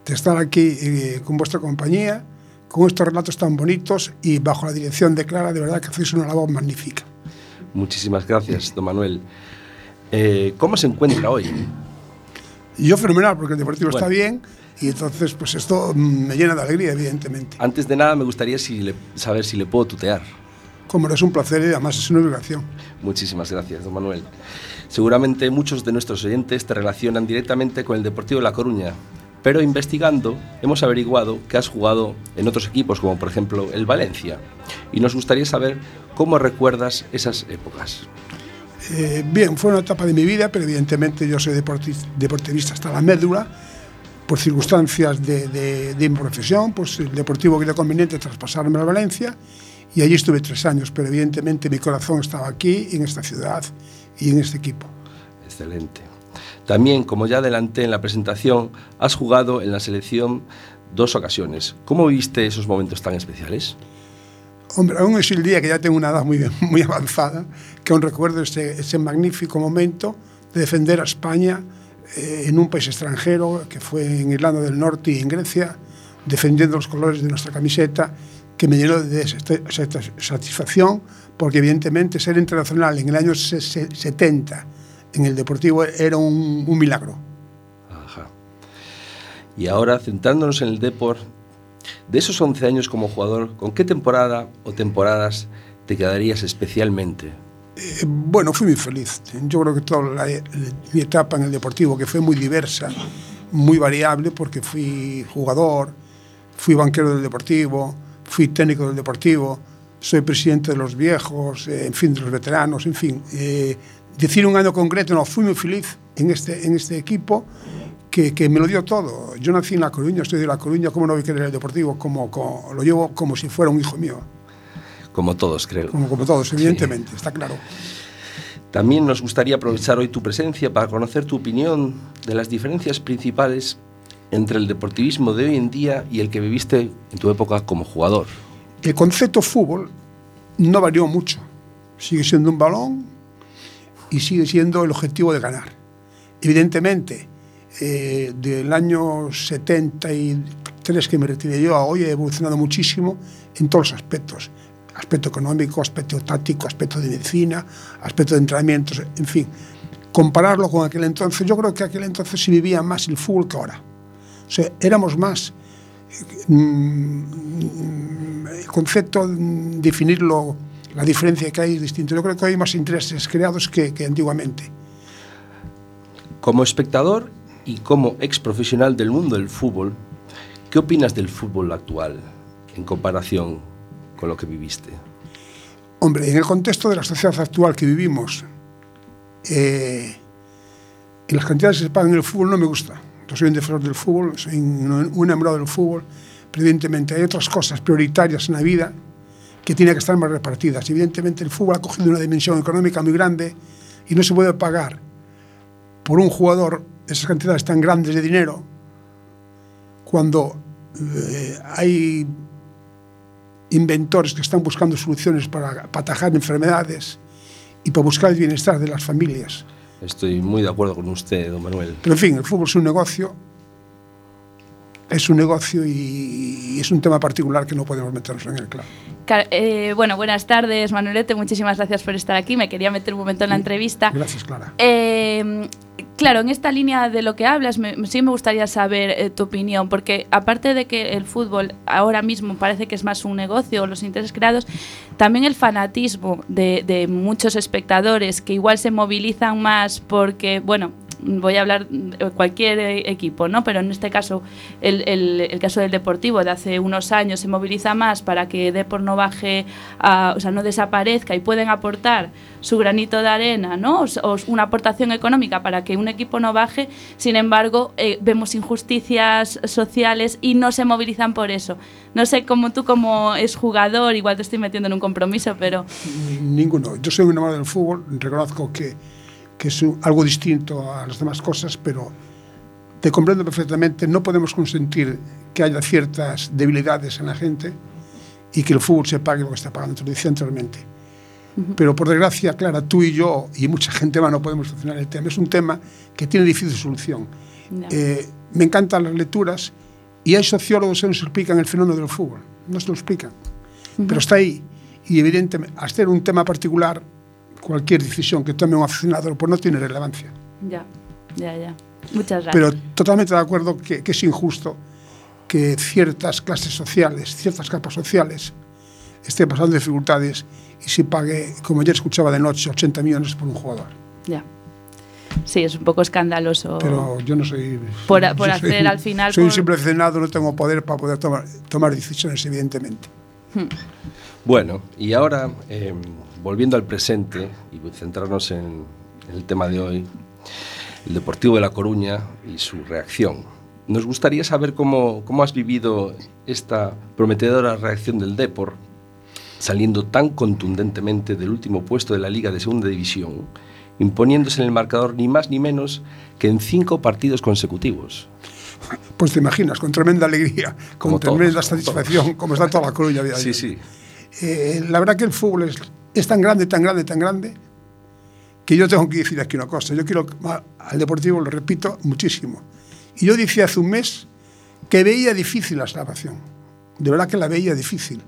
de estar aquí eh, con vuestra compañía, con estos relatos tan bonitos y bajo la dirección de Clara, de verdad que hacéis una labor magnífica. Muchísimas gracias, don Manuel. Eh, ¿Cómo se encuentra hoy? Yo fenomenal porque el Deportivo Bueno. está bien y entonces pues esto me llena de alegría, evidentemente. Antes de nada, me gustaría si le- saber si le puedo tutear. como no es un placer y además es una obligación. Muchísimas gracias, don Manuel. Seguramente muchos de nuestros oyentes te relacionan directamente con el Deportivo de La Coruña, pero investigando hemos averiguado que has jugado en otros equipos, como por ejemplo el Valencia, y nos gustaría saber cómo recuerdas esas épocas. Eh, bien, fue una etapa de mi vida, pero evidentemente yo soy deporti- deportivista hasta la médula, por circunstancias de, de- de mi profesión, pues el Deportivo quería conveniente traspasarme a Valencia y allí estuve tres años, pero evidentemente mi corazón estaba aquí, en esta ciudad y en este equipo. Excelente. También, como ya adelanté en la presentación, has jugado en la selección dos ocasiones. ¿Cómo viste esos momentos tan especiales? Hombre, aún es el día que ya tengo una edad muy, *laughs* muy avanzada, que aún recuerdo ese, ese magnífico momento de defender a España eh, en un país extranjero, que fue en Irlanda del Norte y en Grecia, defendiendo los colores de nuestra camiseta, que me llenó de sat- sat- satisfacción, porque evidentemente ser internacional en el año se- se- 70 en el Deportivo era un, un milagro. Ajá. Y ahora, centrándonos en el Deport, de esos 11 años como jugador, ¿con qué temporada o temporadas te quedarías especialmente? Eh, bueno, fui muy feliz. Yo creo que toda la- mi etapa en el Deportivo, que fue muy diversa, muy variable, porque fui jugador, fui banquero del Deportivo, fui técnico del Deportivo, soy presidente de los viejos, eh, en fin, de los veteranos, en fin. Eh, decir un año concreto, no, fui muy feliz en este, en este equipo que, que me lo dio todo. Yo nací en La Coruña, estoy de La Coruña, ¿cómo no voy a querer el Deportivo? Como, como- lo llevo como si fuera un hijo mío, Como todos, creo. como, como todos, evidentemente, está claro. También nos gustaría aprovechar hoy tu presencia para conocer tu opinión de las diferencias principales entre el deportivismo de hoy en día y el que viviste en tu época como jugador. El concepto fútbol no varió mucho. Sigue siendo un balón y sigue siendo el objetivo de ganar. Evidentemente, eh, del año 73 que me retiré yo a hoy he evolucionado muchísimo en todos los aspectos. Aspecto económico, aspecto táctico, aspecto de medicina, aspecto de entrenamientos, en fin. Compararlo con aquel entonces, yo creo que aquel entonces se vivía más el fútbol que ahora. O sea, éramos más. Eh, mm, mm, el concepto, mm, definirlo la diferencia que hay es distinto. Yo creo que hay más intereses creados que, que antiguamente. Como espectador y como ex profesional del mundo del fútbol, ¿qué opinas del fútbol actual en comparación con lo que viviste? Hombre, en el contexto de la sociedad actual que vivimos, eh, y las cantidades que se pagan en el fútbol no me gusta. Yo soy un defensor del fútbol, soy un, enamorado del fútbol, evidentemente hay otras cosas prioritarias en la vida que tienen que estar más repartidas. Evidentemente el fútbol ha cogido una dimensión económica muy grande y no se puede pagar por un jugador esas cantidades tan grandes de dinero cuando eh, hay inventores que están buscando soluciones para, para atajar enfermedades y para buscar el bienestar de las familias. Estoy muy de acuerdo con usted, don Manuel. Pero en fin, el fútbol es un negocio, es un negocio y, es un tema particular que no podemos meternos en él, claro. Eh, bueno, buenas tardes, Manuelete. Muchísimas gracias por estar aquí. Me quería meter un momento en la entrevista. Gracias, Clara. Eh, claro, en esta línea de lo que hablas, me- sí me gustaría saber eh, tu opinión, porque aparte de que el fútbol ahora mismo parece que es más un negocio, los intereses creados, también el fanatismo de, de muchos espectadores que igual se movilizan más porque, bueno, voy a hablar cualquier equipo, ¿no? Pero en este caso, el, el- caso del Deportivo de hace unos años se moviliza más para que Depor no baje, o sea, no desaparezca y pueden aportar su granito de arena, ¿no? O una aportación económica para que un equipo no baje. Sin embargo, eh, vemos injusticias sociales y no se movilizan por eso. No sé cómo tú como es jugador, igual te estoy metiendo en un compromiso, pero Ninguno. Yo soy un enamorado del fútbol, reconozco que, que es algo distinto a las demás cosas, pero te comprendo perfectamente. No podemos consentir que haya ciertas debilidades en la gente y que el fútbol se pague lo que está pagando, te lo decía anteriormente. Pero por desgracia, Clara, tú y yo y mucha gente más no podemos solucionar el tema. Es un tema que tiene difícil solución. Ya. Eh, me encantan las lecturas y hay sociólogos que nos explican el fenómeno del fútbol. No se lo explican. Pero está ahí. Y evidentemente, ser un tema particular, cualquier decisión que tome un aficionado pues no tiene relevancia. ya, ya, ya. Muchas gracias. Pero totalmente de acuerdo que, que es injusto que ciertas clases sociales, ciertas capas sociales, esté pasando dificultades y se pague, como ayer escuchaba de noche, 80 millones por un jugador. Ya. Sí, es un poco escandaloso. Pero yo no soy... Por, por hacer soy- al final. Soy un por- simple aficionado, no tengo poder para poder tomar, tomar decisiones, evidentemente. Bueno, y ahora, eh, volviendo al presente y centrarnos en, en el tema de hoy, el Deportivo de La Coruña y su reacción. Nos gustaría saber cómo, cómo has vivido esta prometedora reacción del Depor, saliendo tan contundentemente del último puesto de la Liga de Segunda División, imponiéndose en el marcador ni más ni menos que en cinco partidos consecutivos. Pues te imaginas, con tremenda alegría, con Como todos, tremenda como satisfacción, como está toda la Coruña. Sí, sí. Eh, la verdad que el fútbol es, es tan grande, tan grande, tan grande, que yo tengo que decir aquí una cosa. Yo quiero al Deportivo, lo repito, muchísimo. Y yo decía hace un mes que veía difícil la salvación. De verdad que la veía difícil.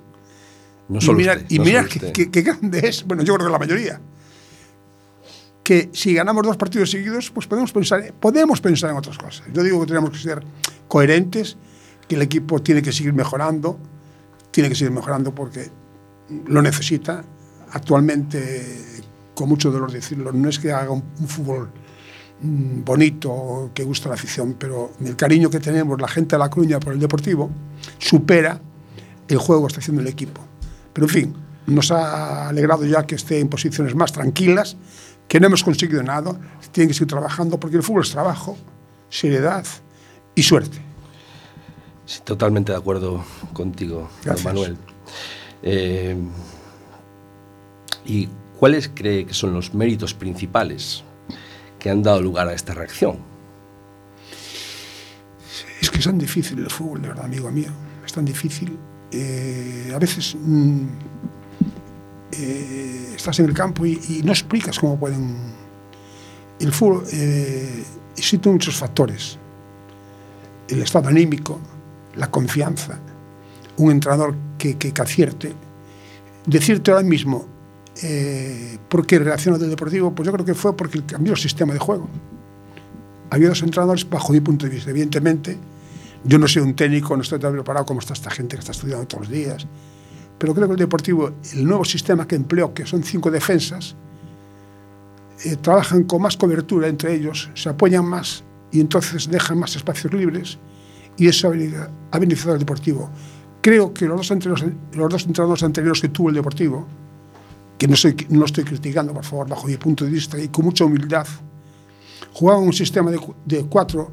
No y solo usted, y no qué, usted. qué- qué grande es. Bueno, yo creo que la mayoría. Que si ganamos dos partidos seguidos, pues podemos pensar, podemos pensar en otras cosas. Yo digo que tenemos que ser coherentes, que el equipo tiene que seguir mejorando, tiene que seguir mejorando porque lo necesita. Actualmente, con mucho dolor decirlo, no es que haga un, un fútbol mm, bonito, que gusta a la afición, pero el cariño que tenemos la gente de La Coruña por el Deportivo supera el juego que está haciendo el equipo. Pero en fin, nos ha alegrado ya que esté en posiciones más tranquilas, que no hemos conseguido nada, tienen que seguir trabajando porque el fútbol es trabajo, seriedad y suerte. Sí, totalmente de acuerdo contigo. Manuel. Eh, ¿Y cuáles cree que son los méritos principales que han dado lugar a esta reacción? Es que es tan difícil el fútbol, de verdad, amigo mío. Es tan difícil. Eh, a veces mm, eh, estás en el campo y, no explicas cómo pueden... El fútbol eh, existen muchos factores. El estado anímico, la confianza, un entrenador que, que, que acierte. Decirte ahora mismo eh, por qué reaccionó del Deportivo, pues yo creo que fue porque cambió el sistema de juego había dos entrenadores bajo mi punto de vista. Evidentemente, yo no soy un técnico, no estoy tan preparado como está esta gente que está estudiando todos los días, pero creo que el Deportivo, el nuevo sistema que empleó, que son cinco defensas, eh, trabajan con más cobertura entre ellos, se apoyan más y entonces dejan más espacios libres y eso ha beneficiado- al Deportivo. Creo que los dos, los dos entrenadores anteriores que tuvo el Deportivo, que no, soy, no estoy criticando, por favor, bajo mi punto de vista y con mucha humildad, jugaban un sistema de, de cuatro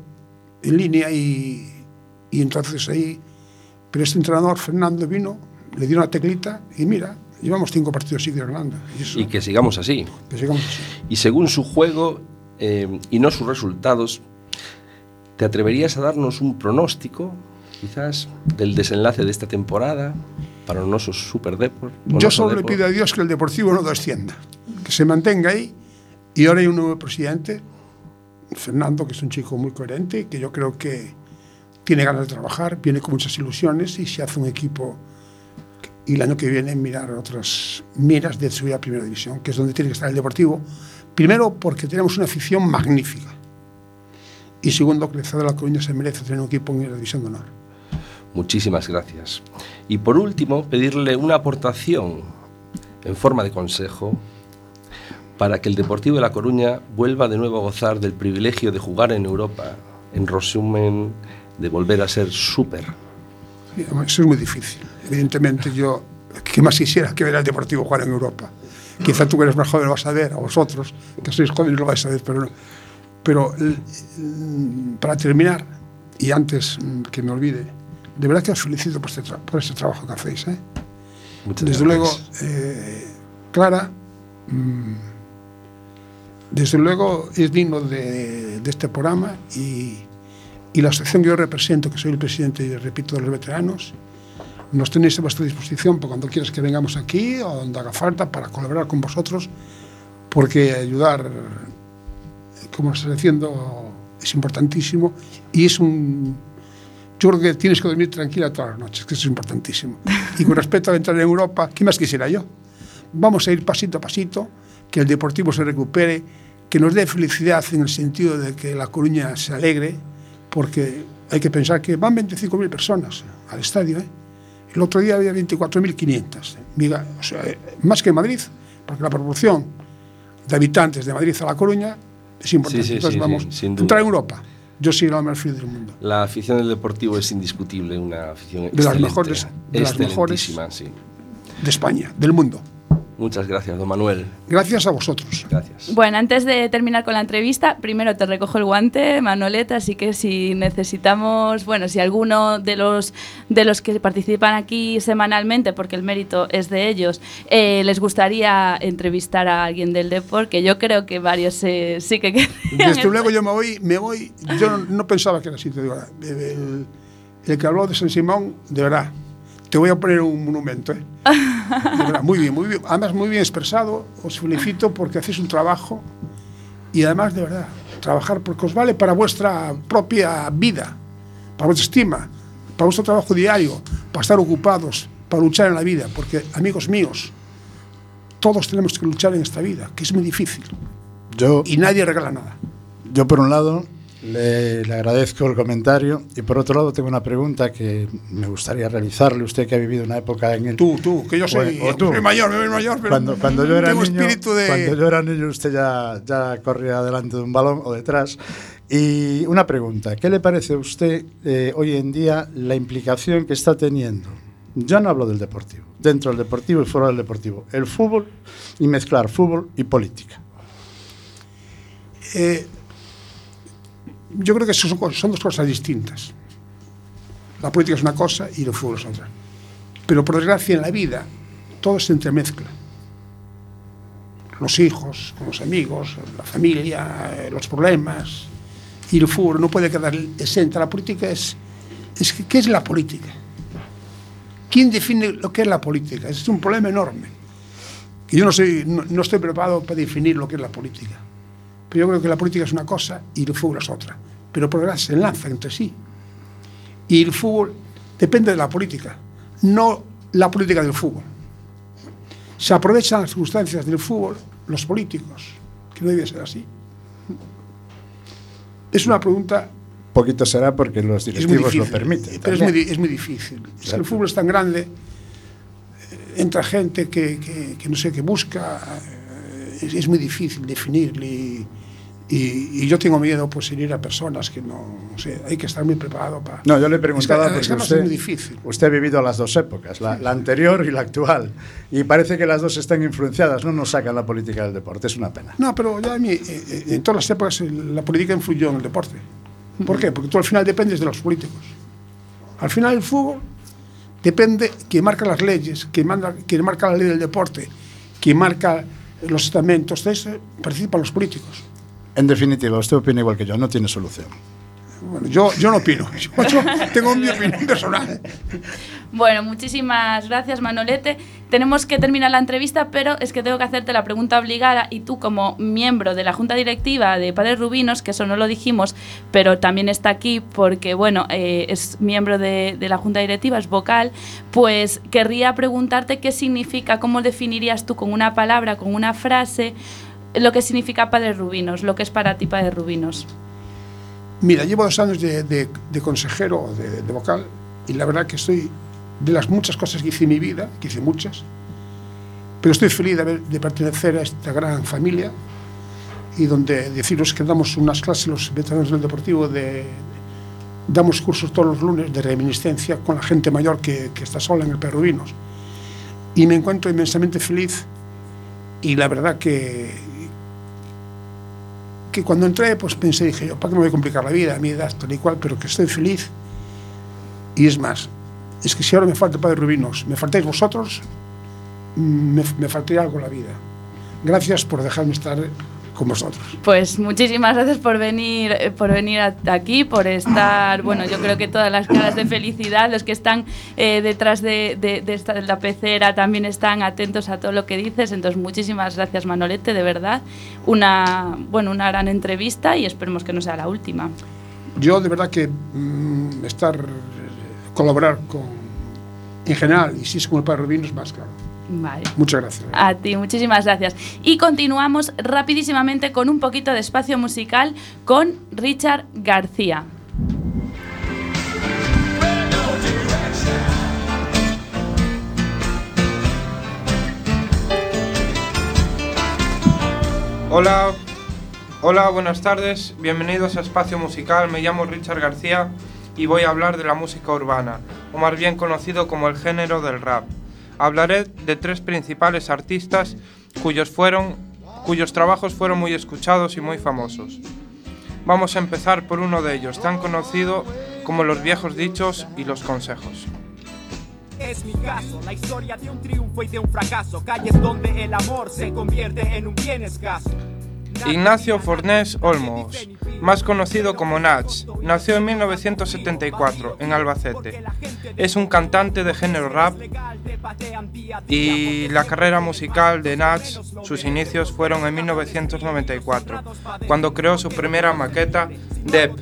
en línea y, y entonces ahí, pero este entrenador, Fernando, vino, le dio una teclita y mira, llevamos cinco partidos seguidos ganando. Y eso, Y que sigamos así. que sigamos así. Y según su juego eh, y no sus resultados, ¿te atreverías a darnos un pronóstico, quizás, del desenlace de esta temporada para el Onoso Super Depor? Yo solo le Depor? pido a Dios que el Deportivo no descienda, que se mantenga ahí y ahora hay un nuevo presidente, Fernando, que es un chico muy coherente, que yo creo que tiene ganas de trabajar, viene con muchas ilusiones y se hace un equipo y el año que viene mirar otras miras de subir a Primera División, que es donde tiene que estar el Deportivo. Primero, porque tenemos una afición magnífica. Y segundo, que el Estado de La Coruña se merece tener un equipo en la División de Honor. Muchísimas gracias. Y por último, pedirle una aportación en forma de consejo para que el Deportivo de La Coruña vuelva de nuevo a gozar del privilegio de jugar en Europa, en resumen, de volver a ser súper. Eso es muy difícil. Evidentemente, yo, que más quisiera que ver al Deportivo jugar en Europa? Quizá tú que eres más joven lo vas a ver, a vosotros, que sois jóvenes lo vais a ver, pero, no. pero para terminar, y antes mm, que me olvide, de verdad que os felicito por este, tra- por este trabajo que hacéis. ¿eh? Muchas Desde gracias. luego, eh, Clara, mm, desde luego es digno de, de este programa y, y la asociación que yo represento, que soy el presidente, y repito, de los veteranos, nos tenéis a vuestra disposición por cuando quieras que vengamos aquí o donde haga falta para colaborar con vosotros, porque ayudar, como estás diciendo, es importantísimo y es un... Yo creo que tienes que dormir tranquila todas las noches, que eso es importantísimo. Y con respecto a entrar en Europa, ¿qué más quisiera yo? Vamos a ir pasito a pasito, que el Deportivo se recupere, que nos dé felicidad en el sentido de que La Coruña se alegre, porque hay que pensar que van 25.000 personas al estadio. ¿eh? El otro día había 24.500, ¿eh? o sea, eh, más que en Madrid, porque la proporción de habitantes de Madrid a La Coruña es importante. Sí, sí, Entonces sí, vamos a entrar en Europa yo soy el hombre más frío del mundo. La afición del deportivo es indiscutible, una afición de excelente, las mejores, de las mejores sí. de España, del mundo. Muchas gracias, don Manuel. Gracias a vosotros. Gracias. Bueno, antes de terminar con la entrevista, primero te recojo el guante, Manoleta, así que si necesitamos, bueno, si alguno de los de los que participan aquí semanalmente, porque el mérito es de ellos, eh, les gustaría entrevistar a alguien del deporte, que yo creo que varios eh, sí que Desde luego yo me voy, me voy. Yo no, no pensaba que era así, te digo. El, el que habló de San Simón, de verdad, te voy a poner un monumento, ¿eh? Muy bien, muy bien. Además, muy bien expresado. Os felicito porque hacéis un trabajo y además, de verdad, trabajar porque os vale para vuestra propia vida, para vuestra estima, para vuestro trabajo diario, para estar ocupados, para luchar en la vida. Porque, amigos míos, todos tenemos que luchar en esta vida, que es muy difícil Yo, y nadie regala nada. yo por un lado, le, le agradezco el comentario y por otro lado tengo una pregunta que me gustaría realizarle. Usted que ha vivido una época en el... Tú, tú, que yo soy, Bueno, o tú. soy mayor, me soy mayor, pero Cuando, cuando yo era tengo niño, espíritu de... cuando yo era niño usted ya, ya corría delante de un balón o detrás. Y una pregunta, ¿qué le parece a usted eh, hoy en día la implicación que está teniendo? Ya no hablo del deportivo, dentro del deportivo y fuera del deportivo, el fútbol y mezclar fútbol y política. Eh, yo creo que son, son dos cosas distintas. La política es una cosa y el fútbol es otra. Pero por desgracia en la vida todo se entremezcla. Los hijos, los amigos, la familia, eh, los problemas. Y el fútbol no puede quedar exenta. La política es... es ¿Qué es la política? ¿Quién define lo que es la política? Es un problema enorme. Que yo no, soy, no estoy preparado para definir lo que es la política. Pero yo creo que la política es una cosa y el fútbol es otra. Pero por desgracia se enlazan entre sí. Y el fútbol depende de la política, no la política del fútbol. Se aprovechan las circunstancias del fútbol los políticos, que no debe ser así. Es una pregunta Poquito será porque los es directivos difícil. lo permiten. Pero es muy, es difícil. Si Exacto. el fútbol es tan grande, eh, entra gente que, que- que no sé, que busca. eh, Es, es muy difícil definirle. Y, y- yo tengo miedo pues en ir a personas que no, no sé, hay que estar muy preparado para. No, yo le Es preguntaba que- porque es usted, es muy difícil. usted ha vivido las dos épocas, la, la anterior y la actual, y parece que las dos están influenciadas, no nos sacan la política del deporte, es una pena. No, pero ya a mí, eh, eh, en todas las épocas la política influyó en el deporte. ¿Por qué? Porque tú al final dependes de los políticos. Al final el fútbol depende quien marca las leyes, quien, manda, quien marca la ley del deporte, quien marca los estamentos, de eso participan los políticos. En definitiva, usted opina igual que yo, no tiene solución. Bueno, yo, yo no opino, yo, *laughs* yo tengo mi opinión personal. Bueno, muchísimas gracias Manolete. Tenemos que terminar la entrevista, pero es que tengo que hacerte la pregunta obligada y tú como miembro de la Junta Directiva de Padres Rubinos, que eso no lo dijimos, pero también está aquí porque, bueno, eh, es miembro de, de la Junta Directiva, es vocal, pues querría preguntarte qué significa, cómo definirías tú con una palabra, con una frase, lo que significa Padres Rubinos, lo que es para ti Padres Rubinos. Mira, llevo dos años de, de- de consejero, de, de vocal, y la verdad que estoy de las muchas cosas que hice en mi vida, que hice muchas, pero estoy feliz de, haber- de pertenecer a esta gran familia y donde deciros que damos unas clases los veteranos del deportivo de damos cursos todos los lunes de reminiscencia con la gente mayor que, que está sola en el Perrubinos y me encuentro inmensamente feliz y la verdad que que cuando entré pues pensé dije yo para qué me voy a complicar la vida a mi edad tal y cual pero que estoy feliz y es más es que si ahora me falta Padre Rubinos me faltáis vosotros me, me faltaría algo en la vida. Gracias por dejarme estar con vosotros. Pues muchísimas gracias por venir, eh, por venir aquí, por estar, bueno, yo creo que todas las caras de felicidad, los que están eh, detrás de, de- de esta, de la pecera también están atentos a todo lo que dices, entonces muchísimas gracias Manolete, de verdad, una, bueno, una gran entrevista y esperemos que no sea la última. yo de verdad que mm, estar colaborar con en general y si es con el Padre Rubinos más claro Vale. Muchas gracias. A ti, muchísimas gracias. Y continuamos rapidísimamente con un poquito de espacio musical con Richard García. Hola, hola, buenas tardes, bienvenidos a Espacio Musical, me llamo Richard García y voy a hablar de la música urbana, o más bien conocido como el género del rap. Hablaré de tres principales artistas cuyos, fueron, cuyos trabajos fueron muy escuchados y muy famosos. Vamos a empezar por uno de ellos, tan conocido como los viejos dichos y los consejos. Es mi caso, la historia de un triunfo y de un fracaso, calles donde el amor se convierte en un bien escaso. Ignacio Fornés Olmos, más conocido como Nach, nació en 1974 en Albacete. Es un cantante de género rap y la carrera musical de Nach, sus inicios fueron en 1994, cuando creó su primera maqueta, Dep,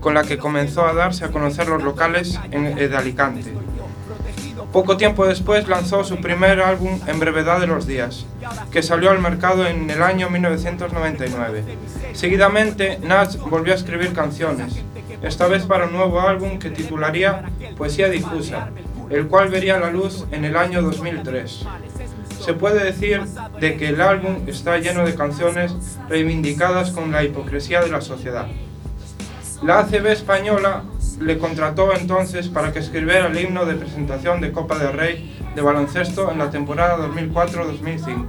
con la que comenzó a darse a conocer los locales de Alicante. Poco tiempo después lanzó su primer álbum En brevedad de los días, que salió al mercado en el año 1999. Seguidamente, Nach volvió a escribir canciones, esta vez para un nuevo álbum que titularía Poesía difusa, el cual vería la luz en el año 2003. Se puede decir de que el álbum está lleno de canciones reivindicadas con la hipocresía de la sociedad. La ACB española le contrató entonces para que escribiera el himno de presentación de Copa del Rey de baloncesto en la temporada 2004-2005.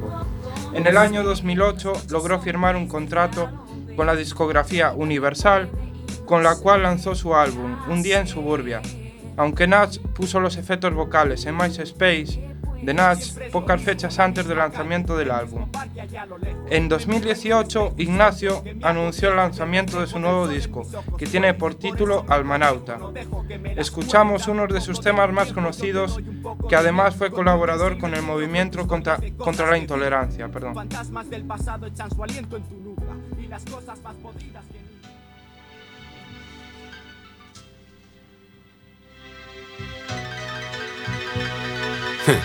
En el año 2008 logró firmar un contrato con la discografía Universal, con la cual lanzó su álbum Un día en suburbia. Aunque Natch puso los efectos vocales en MySpace, de Natch pocas fechas antes del lanzamiento del álbum. En 2018, Ignacio anunció el lanzamiento de su nuevo disco, que tiene por título Almanauta. Escuchamos uno de sus temas más conocidos, que además fue colaborador con el movimiento contra, contra la intolerancia. Perdón.